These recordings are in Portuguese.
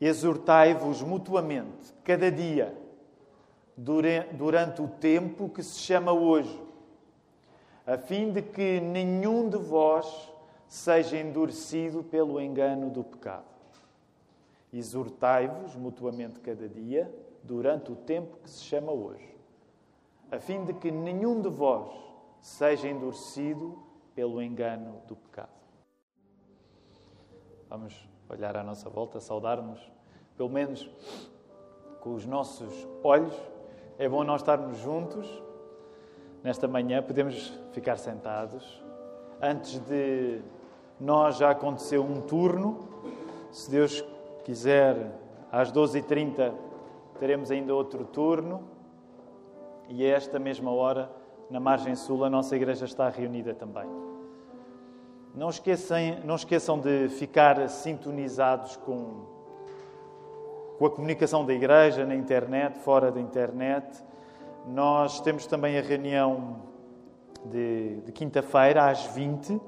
exortai-vos mutuamente, cada dia, durante o tempo que se chama hoje, a fim de que nenhum de vós seja endurecido pelo engano do pecado. Exortai-vos mutuamente cada dia, durante o tempo que se chama hoje, a fim de que nenhum de vós seja endurecido pelo engano do pecado. Vamos olhar à nossa volta, saudar-nos, pelo menos com os nossos olhos. É bom nós estarmos juntos nesta manhã, podemos ficar sentados. Antes de nós já aconteceu um turno, se Deus quiser, às 12h30 teremos ainda outro turno e a esta mesma hora, na margem sul, a nossa igreja está reunida também. Não, esqueçam, não esqueçam de ficar sintonizados com, com a comunicação da igreja na internet, fora da internet. Nós temos também a reunião de, de quinta-feira às 20.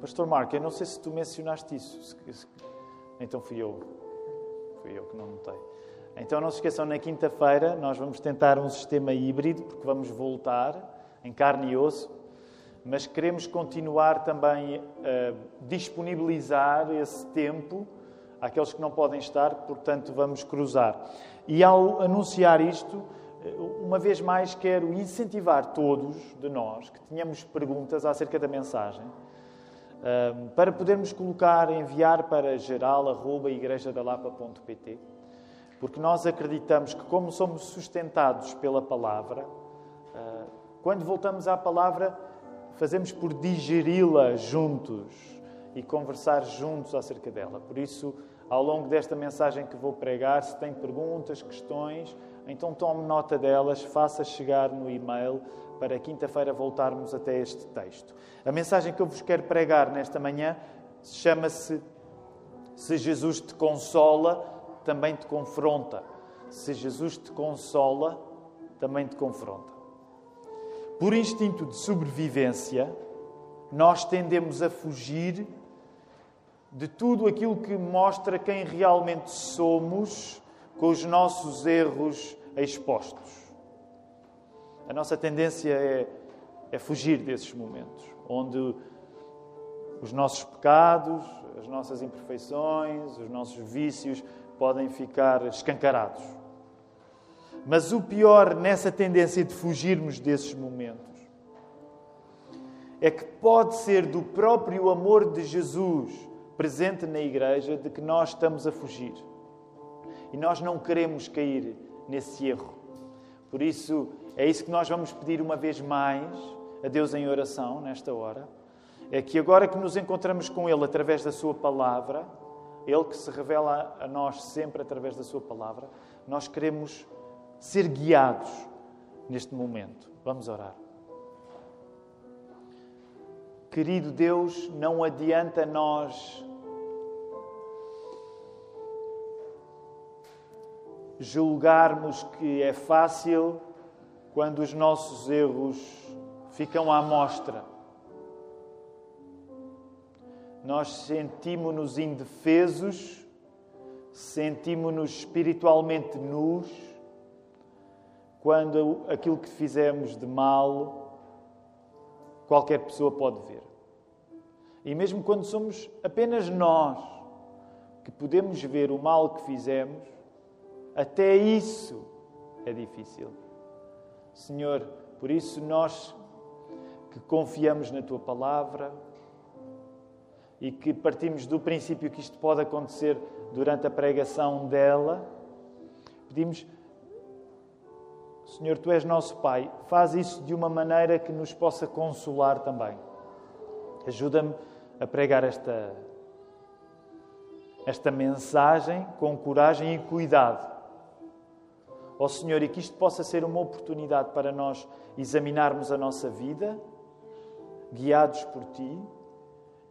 Pastor Marco, eu não sei se tu mencionaste isso. Então fui eu. Fui eu que não notei. Então não se esqueçam, na quinta-feira nós vamos tentar um sistema híbrido, porque vamos voltar em carne e osso, mas queremos continuar também a disponibilizar esse tempo àqueles que não podem estar, portanto vamos cruzar. E ao anunciar isto, uma vez mais quero incentivar todos de nós que tenhamos perguntas acerca da mensagem, para podermos colocar, enviar para geral.igrejadalapa.pt porque nós acreditamos que, como somos sustentados pela palavra, quando voltamos à palavra, fazemos por digeri-la juntos e conversar juntos acerca dela. Por isso, ao longo desta mensagem que vou pregar, se tem perguntas, questões, então tome nota delas, faça chegar no e-mail para quinta-feira voltarmos até este texto. A mensagem que eu vos quero pregar nesta manhã chama-se Se Jesus te consola, também te confronta. Se Jesus te consola, também te confronta. Por instinto de sobrevivência, nós tendemos a fugir de tudo aquilo que mostra quem realmente somos com os nossos erros expostos. A nossa tendência é, é fugir desses momentos, onde os nossos pecados, as nossas imperfeições, os nossos vícios podem ficar escancarados. Mas o pior nessa tendência de fugirmos desses momentos é que pode ser do próprio amor de Jesus presente na igreja de que nós estamos a fugir. E nós não queremos cair nesse erro. Por isso, é isso que nós vamos pedir uma vez mais a Deus em oração nesta hora. É que agora que nos encontramos com Ele através da Sua palavra, ele que se revela a nós sempre através da Sua palavra, nós queremos ser guiados neste momento. Vamos orar. Querido Deus, não adianta nós julgarmos que é fácil quando os nossos erros ficam à mostra nós sentimos-nos indefesos, sentimos-nos espiritualmente nus, quando aquilo que fizemos de mal qualquer pessoa pode ver. E mesmo quando somos apenas nós que podemos ver o mal que fizemos, até isso é difícil. Senhor, por isso nós que confiamos na tua palavra, e que partimos do princípio que isto pode acontecer durante a pregação dela, pedimos, Senhor, tu és nosso Pai, faz isso de uma maneira que nos possa consolar também. Ajuda-me a pregar esta, esta mensagem com coragem e cuidado. Ó oh, Senhor, e que isto possa ser uma oportunidade para nós examinarmos a nossa vida, guiados por Ti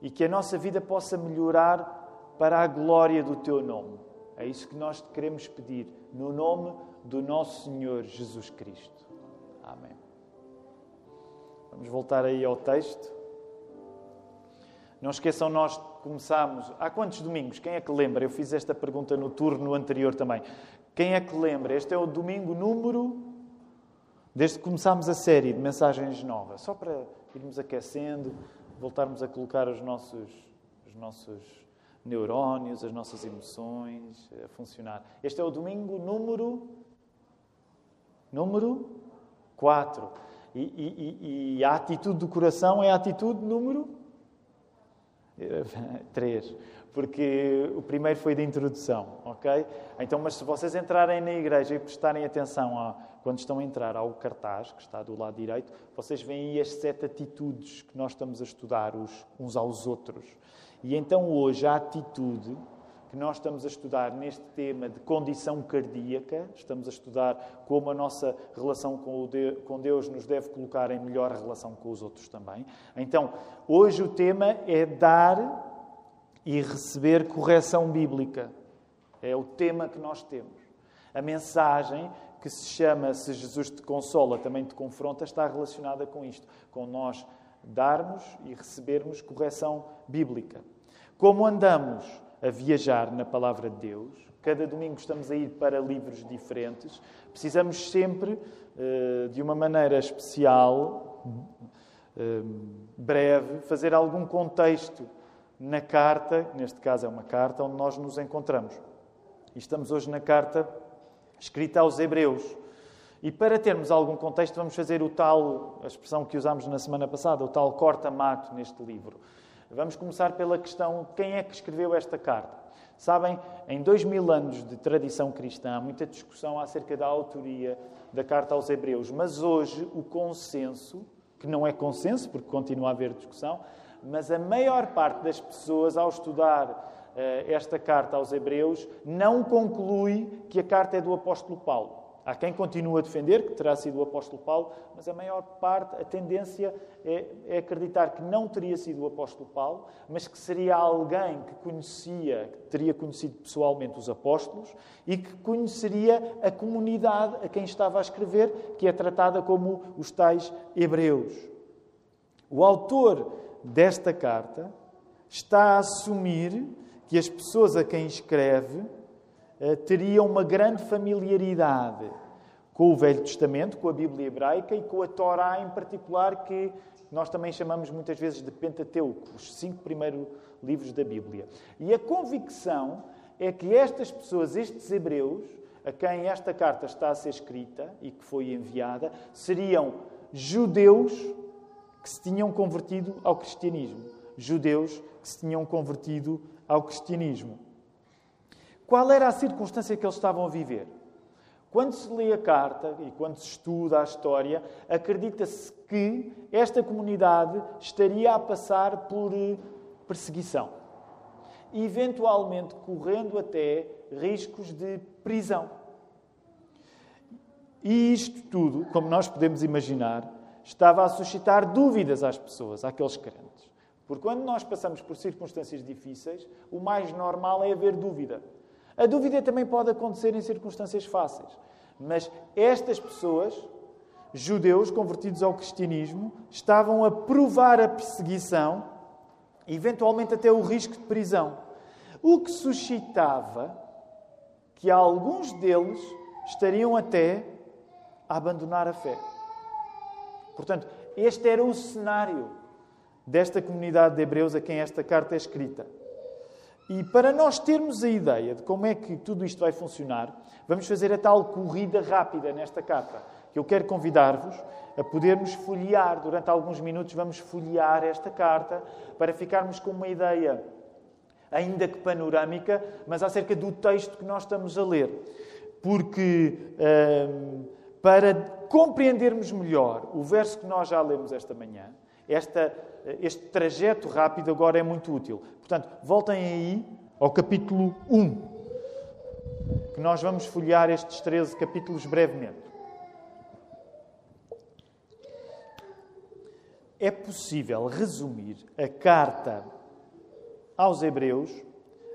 e que a nossa vida possa melhorar para a glória do Teu nome. É isso que nós te queremos pedir, no nome do nosso Senhor Jesus Cristo. Amém. Vamos voltar aí ao texto. Não esqueçam, nós começámos. Há quantos domingos? Quem é que lembra? Eu fiz esta pergunta no turno anterior também. Quem é que lembra? Este é o domingo número. Desde que começámos a série de mensagens novas. Só para irmos aquecendo, voltarmos a colocar os nossos, os nossos neurónios, as nossas emoções a funcionar. Este é o domingo número. Número 4. E, e, e, a atitude do coração é a atitude número 3. Porque o primeiro foi de introdução, ok? Então, mas se vocês entrarem na igreja e prestarem atenção a, quando estão a entrar ao cartaz, que está do lado direito, vocês veem as sete atitudes que nós estamos a estudar uns, uns aos outros. E então hoje a atitude que nós estamos a estudar neste tema de condição cardíaca, estamos a estudar como a nossa relação com Deus nos deve colocar em melhor relação com os outros também. Então, hoje o tema é dar e receber correção bíblica. É o tema que nós temos. A mensagem que se chama Se Jesus te consola, também te confronta, está relacionada com isto, com nós darmos e recebermos correção bíblica. Como andamos a viajar na palavra de Deus. Cada domingo estamos a ir para livros diferentes. Precisamos sempre, eh, de uma maneira especial, eh, breve, fazer algum contexto na carta, neste caso é uma carta onde nós nos encontramos. E estamos hoje na carta escrita aos Hebreus. E para termos algum contexto, vamos fazer o tal, a expressão que usámos na semana passada, o tal corta-mato neste livro. Vamos começar pela questão: quem é que escreveu esta carta? Sabem, em dois mil anos de tradição cristã, há muita discussão acerca da autoria da carta aos Hebreus, mas hoje o consenso, que não é consenso, porque continua a haver discussão, mas a maior parte das pessoas, ao estudar uh, esta carta aos Hebreus, não conclui que a carta é do apóstolo Paulo. Há quem continue a defender que terá sido o apóstolo Paulo, mas a maior parte, a tendência é, é, acreditar que não teria sido o apóstolo Paulo, mas que seria alguém que conhecia, que teria conhecido pessoalmente os apóstolos e que conheceria a comunidade a quem estava a escrever, que é tratada como os tais hebreus. O autor desta carta está a assumir que as pessoas a quem escreve eh, teriam uma grande familiaridade com o Velho Testamento, com a Bíblia hebraica e com a Torá em particular, que nós também chamamos muitas vezes de Pentateuco, os cinco primeiros livros da Bíblia. E a convicção é que estas pessoas, estes hebreus, a quem esta carta está a ser escrita e que foi enviada, seriam judeus que se tinham convertido ao cristianismo. Judeus que se tinham convertido ao cristianismo. Qual era a circunstância que eles estavam a viver? Quando se lê a carta e quando se estuda a história, acredita-se que esta comunidade estaria a passar por eh, perseguição, eventualmente correndo até riscos de prisão. E isto tudo, como nós podemos imaginar, estava a suscitar dúvidas às pessoas, àqueles crentes. Porque quando nós passamos por circunstâncias difíceis, o mais normal é haver dúvida. A dúvida também pode acontecer em circunstâncias fáceis. Mas estas pessoas, judeus convertidos ao cristianismo, estavam a provar a perseguição, eventualmente até o risco de prisão. O que suscitava que alguns deles estariam até a abandonar a fé. Portanto, este era o cenário desta comunidade de hebreus a quem esta carta é escrita. E para nós termos a ideia de como é que tudo isto vai funcionar, vamos fazer a tal corrida rápida nesta carta, que eu quero convidar-vos a podermos folhear, durante alguns minutos vamos folhear esta carta para ficarmos com uma ideia, ainda que panorâmica, mas acerca do texto que nós estamos a ler. Porque hum, para compreendermos melhor o verso que nós já lemos esta manhã, esta, este trajeto rápido agora é muito útil. Portanto, voltem aí ao capítulo 1, que nós vamos folhear estes 13 capítulos brevemente. É possível resumir a carta aos Hebreus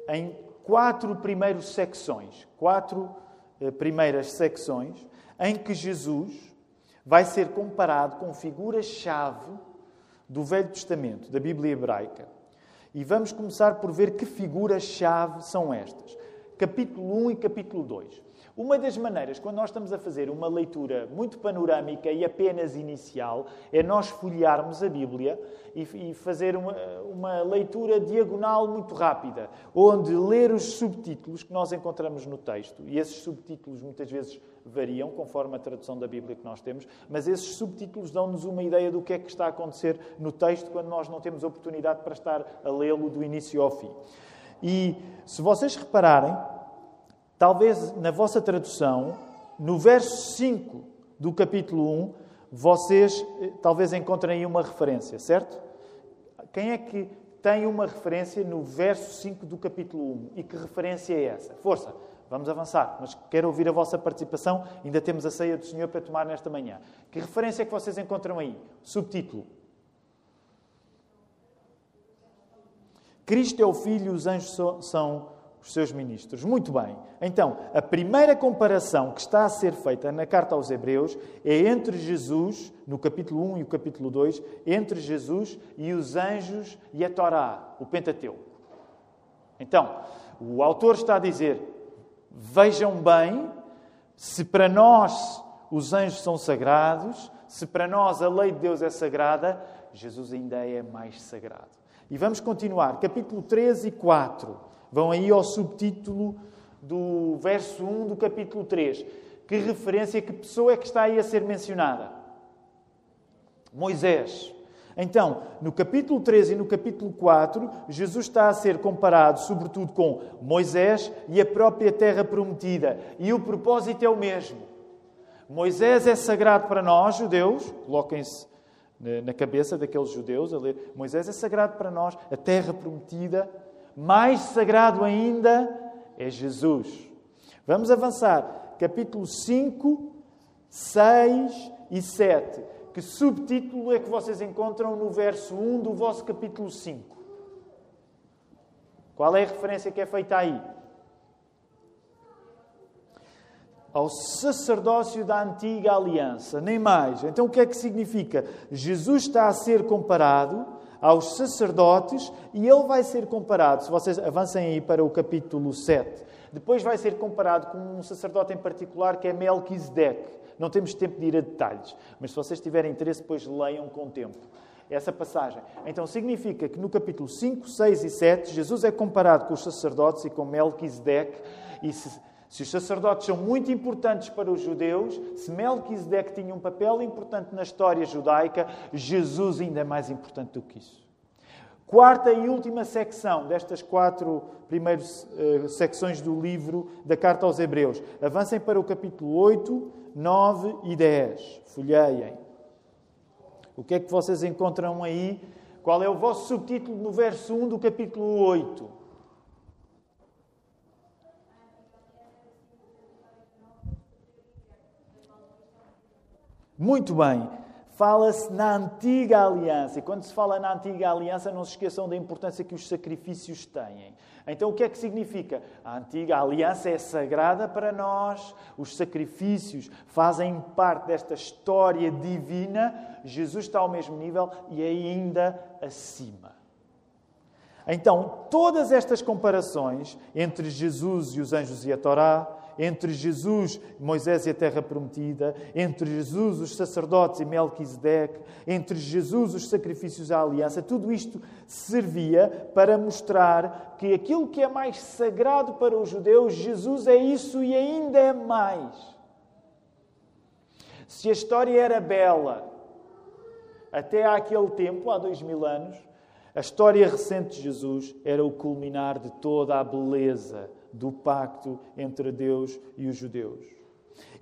em quatro primeiras secções, quatro eh, primeiras secções, em que Jesus vai ser comparado com figuras-chave do Velho Testamento, da Bíblia hebraica. E vamos começar por ver que figuras-chave são estas. Capítulo 1 e capítulo 2. Uma das maneiras, quando nós estamos a fazer uma leitura muito panorâmica e apenas inicial, é nós folhearmos a Bíblia e, fazer uma, uma leitura diagonal muito rápida, onde ler os subtítulos que nós encontramos no texto, e esses subtítulos muitas vezes variam conforme a tradução da Bíblia que nós temos, mas esses subtítulos dão-nos uma ideia do que é que está a acontecer no texto quando nós não temos oportunidade para estar a lê-lo do início ao fim. E se vocês repararem, Talvez na vossa tradução, no verso 5 do capítulo 1, vocês eh, talvez encontrem aí uma referência, certo? Quem é que tem uma referência no verso 5 do capítulo 1? E que referência é essa? Força, vamos avançar, mas quero ouvir a vossa participação. Ainda temos a ceia do Senhor para tomar nesta manhã. Que referência é que vocês encontram aí? Subtítulo. Cristo é o Filho, os anjos são os seus ministros. Muito bem. Então, a primeira comparação que está a ser feita na carta aos Hebreus é entre Jesus, no capítulo 1 e o capítulo 2, entre Jesus e os anjos e a Torá, o Pentateuco. Então, o autor está a dizer: vejam bem, se para nós os anjos são sagrados, se para nós a lei de Deus é sagrada, Jesus ainda é mais sagrado. E vamos continuar, capítulo 3 e 4. Vão aí ao subtítulo do verso 1 do capítulo 3. Que referência, que pessoa é que está aí a ser mencionada? Moisés. Então, no capítulo 3 e no capítulo 4, Jesus está a ser comparado, sobretudo, com Moisés e a própria terra prometida. E o propósito é o mesmo. Moisés é sagrado para nós, judeus, coloquem-se na cabeça daqueles judeus a ler: Moisés é sagrado para nós, a terra prometida mais sagrado ainda é Jesus. Vamos avançar. Capítulo 5, 6 e 7. Que subtítulo é que vocês encontram no verso 1 do vosso capítulo 5? Qual é a referência que é feita aí? Ao sacerdócio da antiga aliança, nem mais. Então o que é que significa? Jesus está a ser comparado aos sacerdotes e ele vai ser comparado, se vocês avancem aí para o capítulo 7, depois vai ser comparado com um sacerdote em particular que é Melquisedeque. Não temos tempo de ir a detalhes, mas se vocês tiverem interesse, depois leiam com tempo essa passagem. Então significa que no capítulo 5, 6 e 7, Jesus é comparado com os sacerdotes e com Melquisedeque e se se os sacerdotes são muito importantes para os judeus, se Melquisedeque tinha um papel importante na história judaica, Jesus ainda é mais importante do que isso. Quarta e última secção destas quatro primeiras uh, secções do livro da Carta aos Hebreus. Avancem para o capítulo 8, 9 e 10. Folheiem. O que é que vocês encontram aí? Qual é o vosso subtítulo no verso 1 do capítulo 8? Muito bem. Fala-se na antiga aliança. E quando se fala na antiga aliança, não se esqueçam da importância que os sacrifícios têm. Então, o que é que significa? A antiga aliança é sagrada para nós, os sacrifícios fazem parte desta história divina. Jesus está ao mesmo nível e ainda acima. Então, todas estas comparações entre Jesus e os anjos e a Torá, entre Jesus, Moisés e a terra prometida, entre Jesus, os sacerdotes e Melquisedeque, entre Jesus, os sacrifícios à aliança, tudo isto servia para mostrar que aquilo que é mais sagrado para os judeus, Jesus é isso e ainda é mais. Se a história era bela até àquele tempo, há dois mil anos, a história recente de Jesus era o culminar de toda a beleza do pacto entre Deus e os judeus.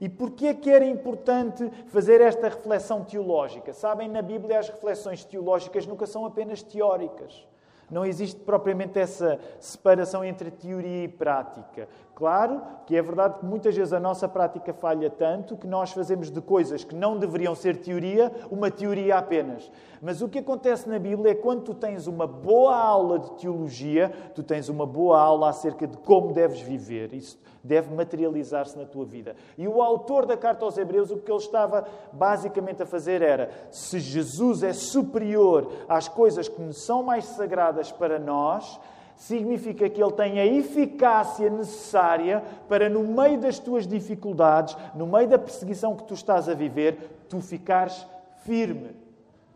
E porquê é que era importante fazer esta reflexão teológica? Sabem, na Bíblia as reflexões teológicas nunca são apenas teóricas. Não existe propriamente essa separação entre teoria e prática. Claro que é verdade que muitas vezes a nossa prática falha tanto que nós fazemos de coisas que não deveriam ser teoria, uma teoria apenas. Mas o que acontece na Bíblia é quando tu tens uma boa aula de teologia, tu tens uma boa aula acerca de como deves viver. Isso deve materializar-se na tua vida. E o autor da carta aos Hebreus, o que ele estava basicamente a fazer era: se Jesus é superior às coisas que são mais sagradas para nós, significa que ele tem a eficácia necessária para, no meio das tuas dificuldades, no meio da perseguição que tu estás a viver, tu ficares firme.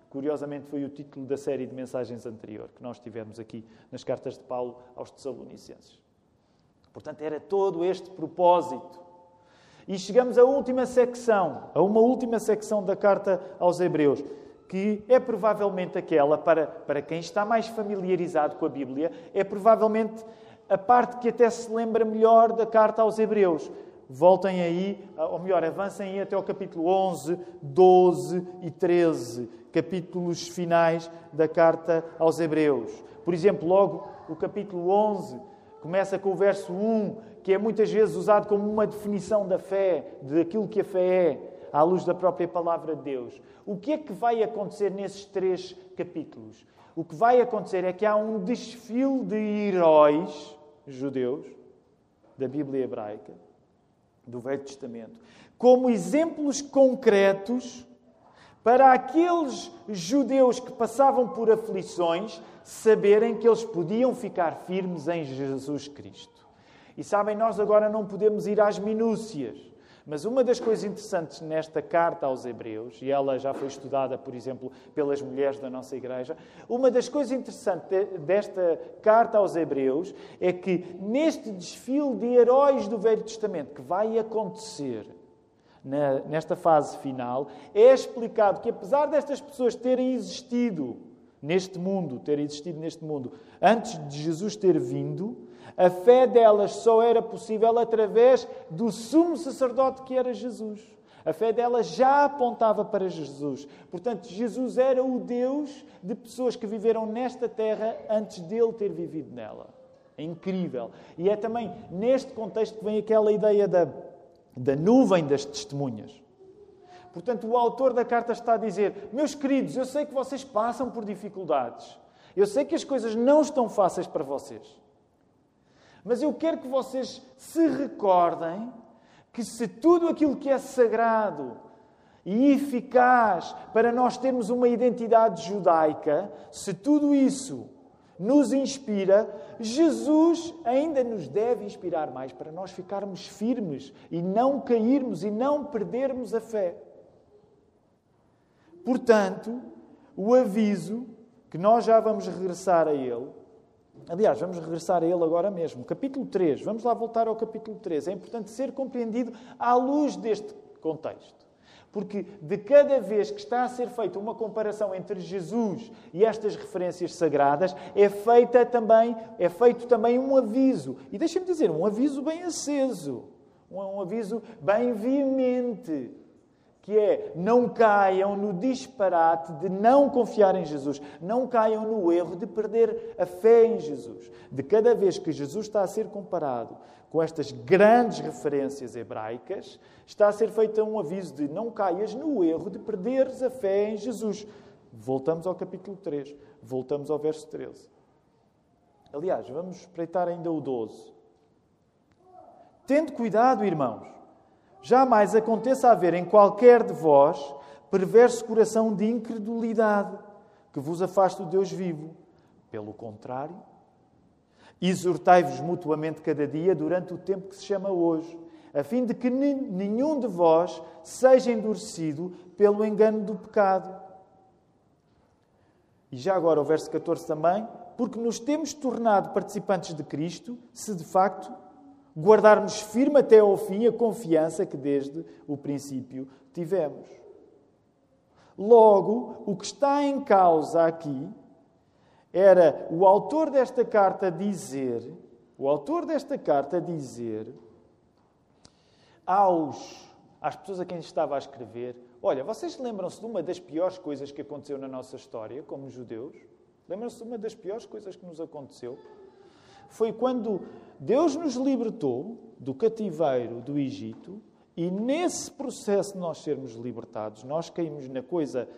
Curiosamente, foi o título da série de mensagens anterior que nós tivemos aqui nas cartas de Paulo aos Tessalonicenses. Portanto, era todo este propósito. E chegamos à última secção, a uma última secção da carta aos Hebreus que é provavelmente aquela, para, para quem está mais familiarizado com a Bíblia, é provavelmente a parte que até se lembra melhor da carta aos Hebreus. Voltem aí, ou melhor, avancem aí até ao capítulo 11, 12 e 13, capítulos finais da carta aos Hebreus. Por exemplo, logo o capítulo 11 começa com o verso 1, que é muitas vezes usado como uma definição da fé, daquilo que a fé é, à luz da própria palavra de Deus. O que é que vai acontecer nesses três capítulos? O que vai acontecer é que há um desfile de heróis judeus da Bíblia hebraica, do Velho Testamento, como exemplos concretos para aqueles judeus que passavam por aflições saberem que eles podiam ficar firmes em Jesus Cristo. E sabem, nós agora não podemos ir às minúcias. Mas uma das coisas interessantes nesta carta aos Hebreus, e ela já foi estudada, por exemplo, pelas mulheres da nossa igreja, uma das coisas interessantes desta carta aos Hebreus é que neste desfile de heróis do Velho Testamento que vai acontecer nesta fase final, é explicado que apesar destas pessoas terem existido neste mundo, terem existido neste mundo antes de Jesus ter vindo, a fé delas só era possível através do sumo sacerdote que era Jesus. A fé delas já apontava para Jesus. Portanto, Jesus era o Deus de pessoas que viveram nesta terra antes dele ter vivido nela. É incrível. E é também neste contexto que vem aquela ideia da, da nuvem das testemunhas. Portanto, o autor da carta está a dizer: Meus queridos, eu sei que vocês passam por dificuldades. Eu sei que as coisas não estão fáceis para vocês. Mas eu quero que vocês se recordem que se tudo aquilo que é sagrado e eficaz para nós termos uma identidade judaica, se tudo isso nos inspira, Jesus ainda nos deve inspirar mais para nós ficarmos firmes e não cairmos e não perdermos a fé. Portanto, o aviso, que nós já vamos regressar a ele, Aliás, vamos regressar a ele agora mesmo. Capítulo 3. Vamos lá voltar ao capítulo 3. É importante ser compreendido à luz deste contexto. Porque de cada vez que está a ser feita uma comparação entre Jesus e estas referências sagradas, é, feita também, é feito também um aviso. E deixem-me dizer, um aviso bem aceso. Um, aviso bem veemente que é não caiam no disparate de não confiar em Jesus, não caiam no erro de perder a fé em Jesus. De cada vez que Jesus está a ser comparado com estas grandes referências hebraicas, está a ser feito um aviso de não caias no erro de perderes a fé em Jesus. Voltamos ao capítulo 3, voltamos ao verso 13. Aliás, vamos espreitar ainda o 12. Tendo cuidado, irmãos Jamais aconteça haver em qualquer de vós perverso coração de incredulidade que vos afaste do Deus vivo. Pelo contrário, exortai-vos mutuamente cada dia durante o tempo que se chama hoje, a fim de que nenhum de vós seja endurecido pelo engano do pecado. E já agora o verso 14 também, porque nos temos tornado participantes de Cristo, se de facto guardarmos firme até ao fim a confiança que desde o princípio tivemos. Logo, o que está em causa aqui era o autor desta carta dizer, o autor desta carta dizer aos às pessoas a quem estava a escrever, olha, vocês lembram-se de uma das piores coisas que aconteceu na nossa história como judeus? Lembram-se de uma das piores coisas que nos aconteceu? Foi quando Deus nos libertou do cativeiro do Egito e nesse processo de nós sermos libertados, nós caímos na coisa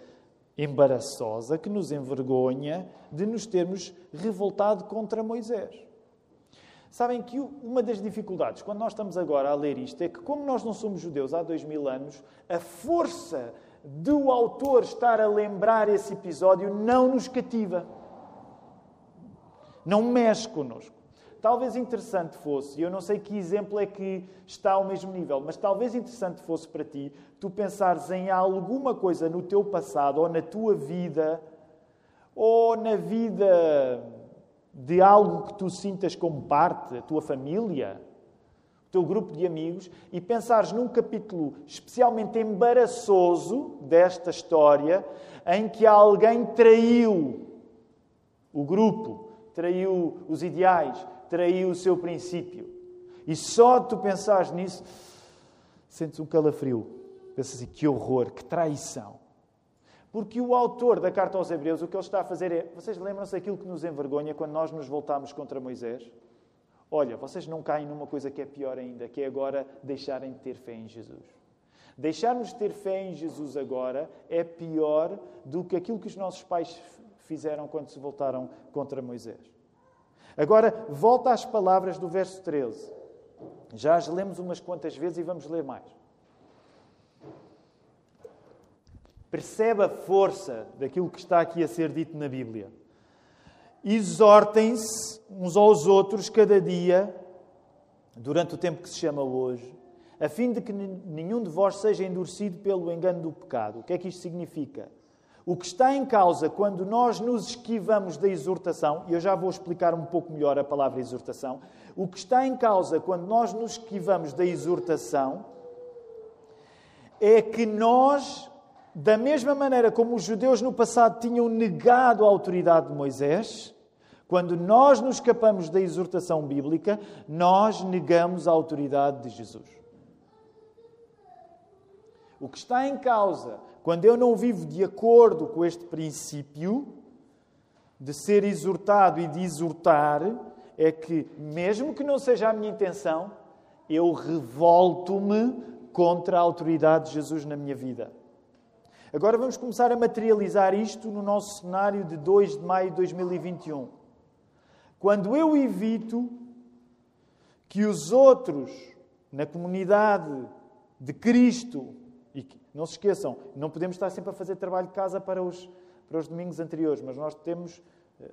embaraçosa que nos envergonha de nos termos revoltado contra Moisés. Sabem que uma das dificuldades, quando nós estamos agora a ler isto, é que, como nós não somos judeus há dois mil anos, a força do autor estar a lembrar esse episódio não nos cativa. Não mexe connosco. Talvez interessante fosse, e eu não sei que exemplo é que está ao mesmo nível, mas talvez interessante fosse para ti tu pensares em alguma coisa no teu passado ou na tua vida ou na vida de algo que tu sintas como parte, a tua família, o teu grupo de amigos, e pensares num capítulo especialmente embaraçoso desta história em que alguém traiu o grupo, traiu os ideais, traiu o seu princípio. E só tu pensares nisso, sentes um calafrio. Pensas assim, que horror, que traição. Porque o autor da carta aos Hebreus, o que ele está a fazer é. Vocês lembram-se daquilo que nos envergonha quando nós nos voltamos contra Moisés? Olha, vocês não caem numa coisa que é pior ainda, que é agora deixarem de ter fé em Jesus. Deixarmos de ter fé em Jesus agora é pior do que aquilo que os nossos pais fizeram quando se voltaram contra Moisés. Agora, volta às palavras do verso 13. Já as lemos umas quantas vezes e vamos ler mais. Percebe a força daquilo que está aqui a ser dito na Bíblia. Exortem-se uns aos outros cada dia, durante o tempo que se chama hoje, a fim de que nenhum de vós seja endurecido pelo engano do pecado. O que é que isto significa? O que está em causa quando nós nos esquivamos da exortação, e eu já vou explicar um pouco melhor a palavra exortação, o que está em causa quando nós nos esquivamos da exortação é que nós, da mesma maneira como os judeus no passado tinham negado a autoridade de Moisés, quando nós nos escapamos da exortação bíblica, nós negamos a autoridade de Jesus. O que está em causa quando eu não vivo de acordo com este princípio de ser exortado e de exortar, é que, mesmo que não seja a minha intenção, eu revolto-me contra a autoridade de Jesus na minha vida. Agora vamos começar a materializar isto no nosso cenário de 2 de maio de 2021. Quando eu evito que os outros na comunidade de Cristo e não se esqueçam, não podemos estar sempre a fazer trabalho de casa para os, para os domingos anteriores, mas nós temos,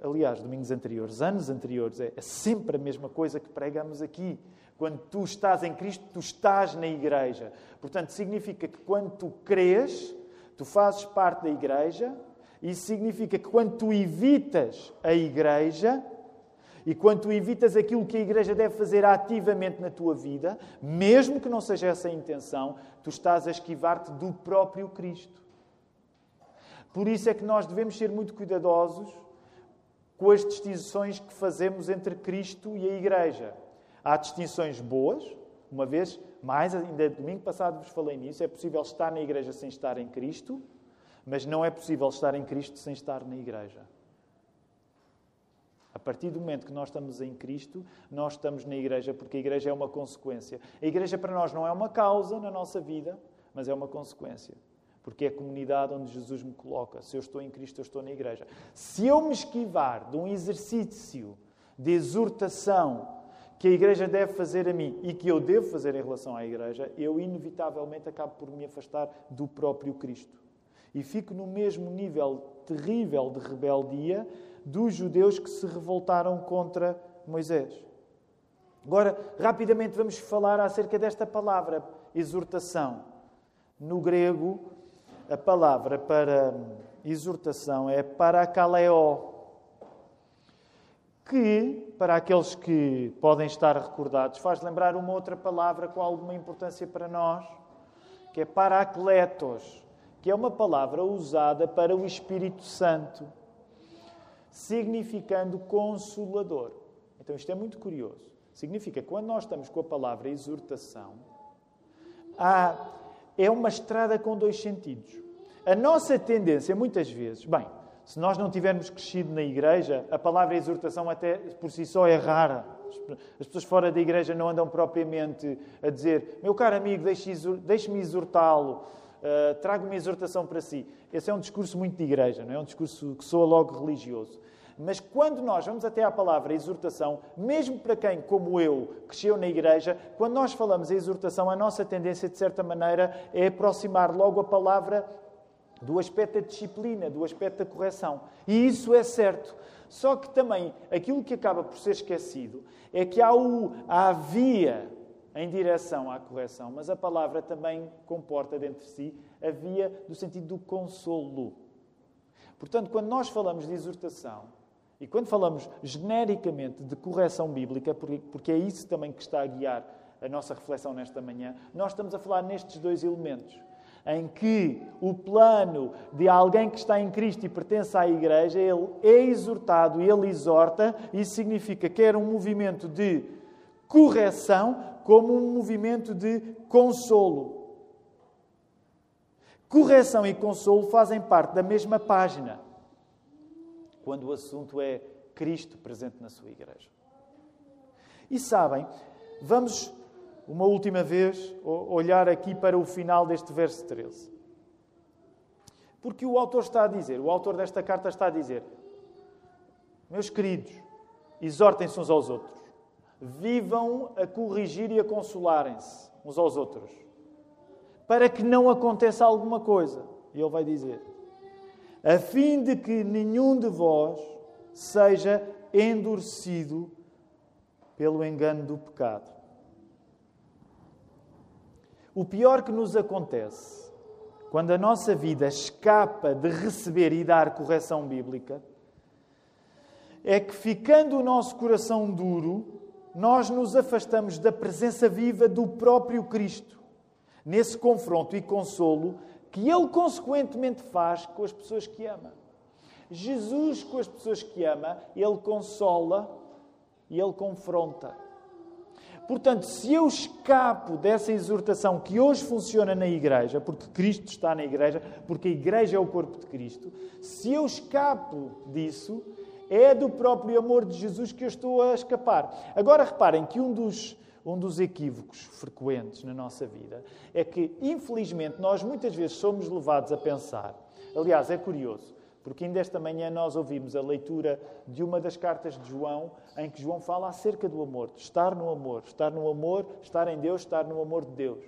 aliás, domingos anteriores, anos anteriores, é, é sempre a mesma coisa que pregamos aqui. Quando tu estás em Cristo, tu estás na igreja. Portanto, significa que quando tu crês, tu fazes parte da igreja. Isso significa que quando tu evitas a igreja, e quando tu evitas aquilo que a Igreja deve fazer ativamente na tua vida, mesmo que não seja essa a intenção, tu estás a esquivar-te do próprio Cristo. Por isso é que nós devemos ser muito cuidadosos com as distinções que fazemos entre Cristo e a Igreja. Há distinções boas, uma vez mais, ainda domingo passado vos falei nisso, é possível estar na Igreja sem estar em Cristo, mas não é possível estar em Cristo sem estar na Igreja. A partir do momento que nós estamos em Cristo, nós estamos na igreja, porque a igreja é uma consequência. A igreja para nós não é uma causa na nossa vida, mas é uma consequência. Porque é a comunidade onde Jesus me coloca. Se eu estou em Cristo, eu estou na igreja. Se eu me esquivar de um exercício de exortação que a igreja deve fazer a mim e que eu devo fazer em relação à igreja, eu inevitavelmente acabo por me afastar do próprio Cristo. E fico no mesmo nível terrível de rebeldia dos judeus que se revoltaram contra Moisés. Agora, rapidamente vamos falar acerca desta palavra, exortação. No grego, a palavra para exortação é parakaleo, que, para aqueles que podem estar recordados, faz lembrar uma outra palavra com alguma importância para nós, que é paracletos, que é uma palavra usada para o Espírito Santo significando consolador. Então isto é muito curioso. Significa que quando nós estamos com a palavra exortação, há, é uma estrada com dois sentidos. A nossa tendência, muitas vezes, bem, se nós não tivermos crescido na igreja, a palavra exortação até por si só é rara. As pessoas fora da igreja não andam propriamente a dizer: Meu caro amigo, deixe-me exortá-lo, uh, traga uma exortação para si. Esse é um discurso muito de igreja, não é um discurso que soa logo religioso. Mas quando nós vamos até à palavra exortação, mesmo para quem, como eu, cresceu na igreja, quando nós falamos a exortação, a nossa tendência, de certa maneira, é aproximar logo a palavra do aspecto da disciplina, do aspecto da correção. E isso é certo. Só que também aquilo que acaba por ser esquecido é que há, o, a via em direção à correção, mas a palavra também comporta dentro de si a via do sentido do consolo. Portanto, quando nós falamos de exortação e quando falamos genericamente de correção bíblica, porque é isso também que está a guiar a nossa reflexão nesta manhã, nós estamos a falar nestes dois elementos em que o plano de alguém que está em Cristo e pertence à Igreja, ele é exortado ele exorta, isso significa que era um movimento de correção como um movimento de consolo. Correção e consolo fazem parte da mesma página, quando o assunto é Cristo presente na sua Igreja. E sabem, vamos uma última vez, olhar aqui para o final deste verso 13. Porque o autor está a dizer, o autor desta carta está a dizer: Meus queridos, exortem-se uns aos outros, vivam a corrigir e a consolarem-se uns aos outros, para que não aconteça alguma coisa. E ele vai dizer: a fim de que nenhum de vós seja endurecido pelo engano do pecado. O pior que nos acontece quando a nossa vida escapa de receber e dar correção bíblica é que, ficando o nosso coração duro, nós nos afastamos da presença viva do próprio Cristo, nesse confronto e consolo que Ele, consequentemente, faz com as pessoas que ama. Jesus, com as pessoas que ama, Ele consola e Ele confronta. Portanto, se eu escapo dessa exortação que hoje funciona na igreja, porque Cristo está na igreja, porque a igreja é o corpo de Cristo, se eu escapo disso, é do próprio amor de Jesus que eu estou a escapar. Agora reparem que um dos, um dos equívocos frequentes na nossa vida é que, infelizmente, nós muitas vezes somos levados a pensar. Aliás, é curioso. Porque ainda esta manhã nós ouvimos a leitura de uma das cartas de João, em que João fala acerca do amor, de estar no amor, estar no amor, estar em Deus, estar no amor de Deus.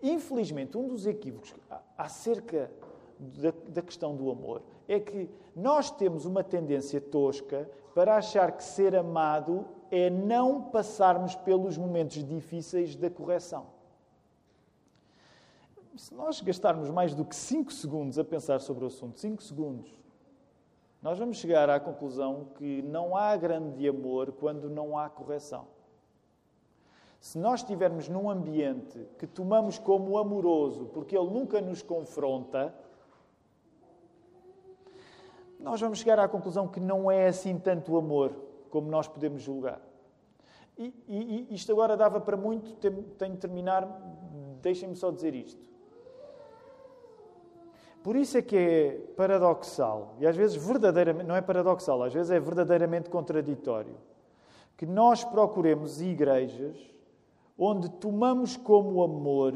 Infelizmente, um dos equívocos acerca da, da questão do amor é que nós temos uma tendência tosca para achar que ser amado é não passarmos pelos momentos difíceis da correção. Se nós gastarmos mais do que 5 segundos a pensar sobre o assunto, 5 segundos, nós vamos chegar à conclusão que não há grande amor quando não há correção. Se nós estivermos num ambiente que tomamos como amoroso, porque ele nunca nos confronta, nós vamos chegar à conclusão que não é assim tanto amor como nós podemos julgar. E, e, e isto agora dava para muito, tenho de terminar, deixem-me só dizer isto. Por isso é que é paradoxal, e às vezes verdadeiramente, não é paradoxal, às vezes é verdadeiramente contraditório, que nós procuremos igrejas onde tomamos como amor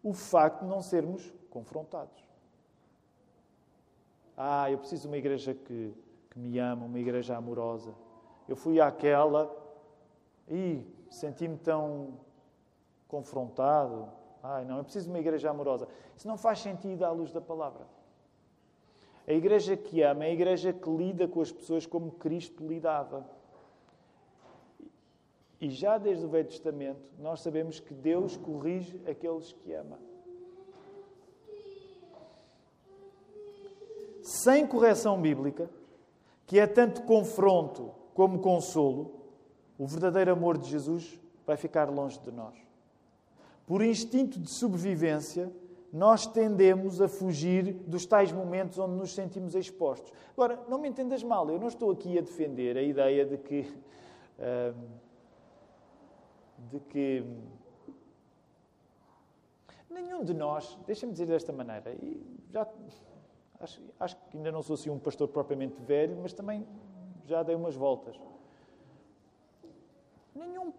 o facto de não sermos confrontados. Ah, eu preciso de uma igreja que, que me ama, uma igreja amorosa. Eu fui àquela e senti-me tão confrontado, Ai, não, eu preciso de uma igreja amorosa. Isso não faz sentido à luz da palavra. A igreja que ama é a igreja que lida com as pessoas como Cristo lidava. E já desde o Velho Testamento, nós sabemos que Deus corrige aqueles que ama. Sem correção bíblica, que é tanto confronto como consolo, o verdadeiro amor de Jesus vai ficar longe de nós por instinto de sobrevivência, nós tendemos a fugir dos tais momentos onde nos sentimos expostos. Agora, não me entendas mal, eu não estou aqui a defender a ideia de que. de que. Nenhum de nós, deixa-me dizer desta maneira, e já acho, acho que ainda não sou assim um pastor propriamente velho, mas também já dei umas voltas. Nenhum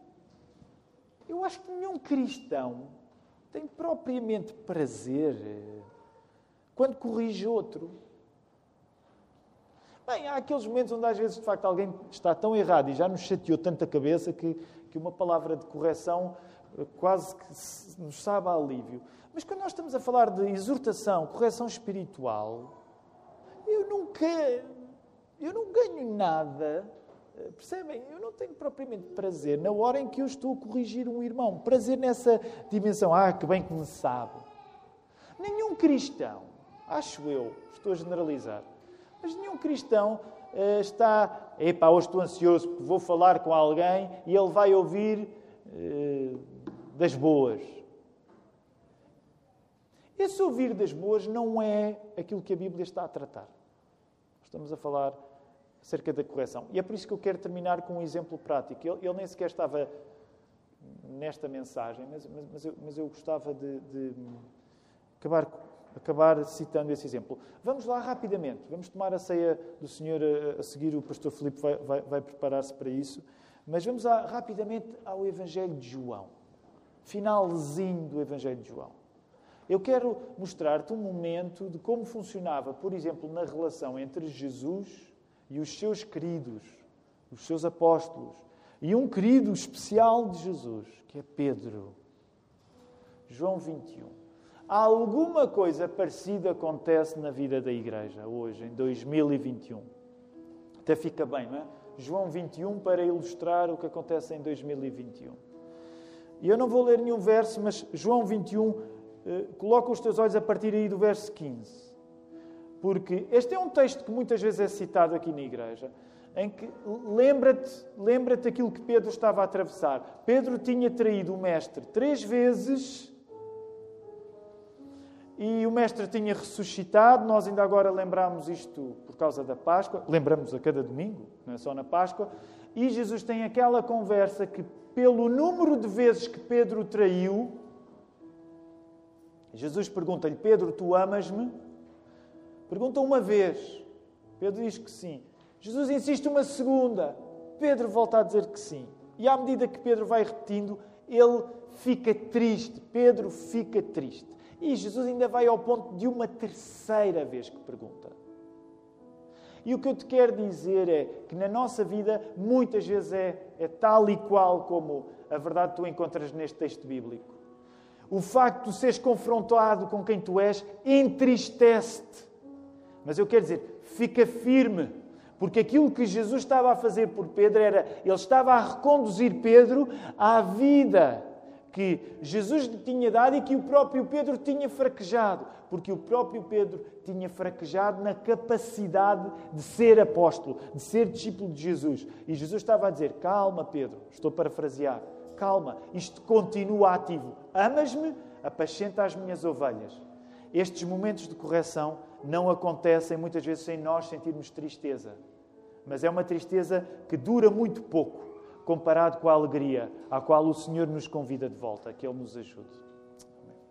eu acho que nenhum cristão tem propriamente prazer eh, quando corrige outro. Bem, há aqueles momentos onde às vezes de facto alguém está tão errado e já nos chateou tanta cabeça que, que uma palavra de correção quase que nos sabe a alívio. Mas quando nós estamos a falar de exortação, correção espiritual, eu nunca. Eu não ganho nada. Eh, percebem? Eu não tenho propriamente prazer na hora em que eu estou a corrigir um irmão. Prazer nessa dimensão. Ah, que bem que me sabe. Nenhum cristão, acho eu, estou a generalizar, mas nenhum cristão uh, está. Epá, hoje estou ansioso porque vou falar com alguém e ele vai ouvir uh, das boas. Esse ouvir das boas não é aquilo que a Bíblia está a tratar. Estamos a falar acerca da correção. E é por isso que eu quero terminar com um exemplo prático. Ele nem sequer estava nesta mensagem, mas, mas, mas, eu, mas eu, gostava de, de acabar, acabar, citando esse exemplo. Vamos lá rapidamente. Vamos tomar a ceia do Senhor a, a seguir. O pastor Filipe vai, vai, vai preparar-se para isso. Mas vamos lá, rapidamente ao Evangelho de João. Finalzinho do Evangelho de João. Eu quero mostrar-te um momento de como funcionava, por exemplo, na relação entre Jesus e os seus queridos, os seus apóstolos, e um querido especial de Jesus, que é Pedro. João 21. Alguma coisa parecida acontece na vida da igreja hoje, em 2021. Até fica bem, não é? João 21 para ilustrar o que acontece em 2021. E eu não vou ler nenhum verso, mas João 21 eh, coloca os teus olhos a partir aí do verso 15. Porque este é um texto que muitas vezes é citado aqui na igreja, em que lembra-te lembra aquilo que Pedro estava a atravessar. Pedro tinha traído o mestre três vezes e o mestre tinha ressuscitado. Nós ainda agora lembramos isto por causa da Páscoa, lembramos a cada domingo, não é só na Páscoa. E Jesus tem aquela conversa que, pelo número de vezes que Pedro traiu, Jesus pergunta-lhe: Pedro, tu amas-me? Pergunta uma vez. Pedro diz que sim. Jesus insiste uma segunda. Pedro volta a dizer que sim. E à medida que Pedro vai repetindo, ele fica triste. Pedro fica triste. E Jesus ainda vai ao ponto de uma terceira vez que pergunta. E o que eu te quero dizer é que na nossa vida, muitas vezes é, é tal e qual como a verdade que tu encontras neste texto bíblico o facto de seres confrontado com quem tu és entristece-te. Mas eu quero dizer, fica firme, porque aquilo que Jesus estava a fazer por Pedro era, ele estava a reconduzir Pedro à vida que Jesus lhe tinha dado e que o próprio Pedro tinha fraquejado, porque o próprio Pedro tinha fraquejado na capacidade de ser apóstolo, de ser discípulo de Jesus. E Jesus estava a dizer: Calma, Pedro, estou a parafrasear calma, isto continua ativo. Amas-me, apacenta as minhas ovelhas. Estes momentos de correção não acontecem muitas vezes sem nós sentirmos tristeza. Mas é uma tristeza que dura muito pouco, comparado com a alegria à qual o Senhor nos convida de volta, que Ele nos ajude.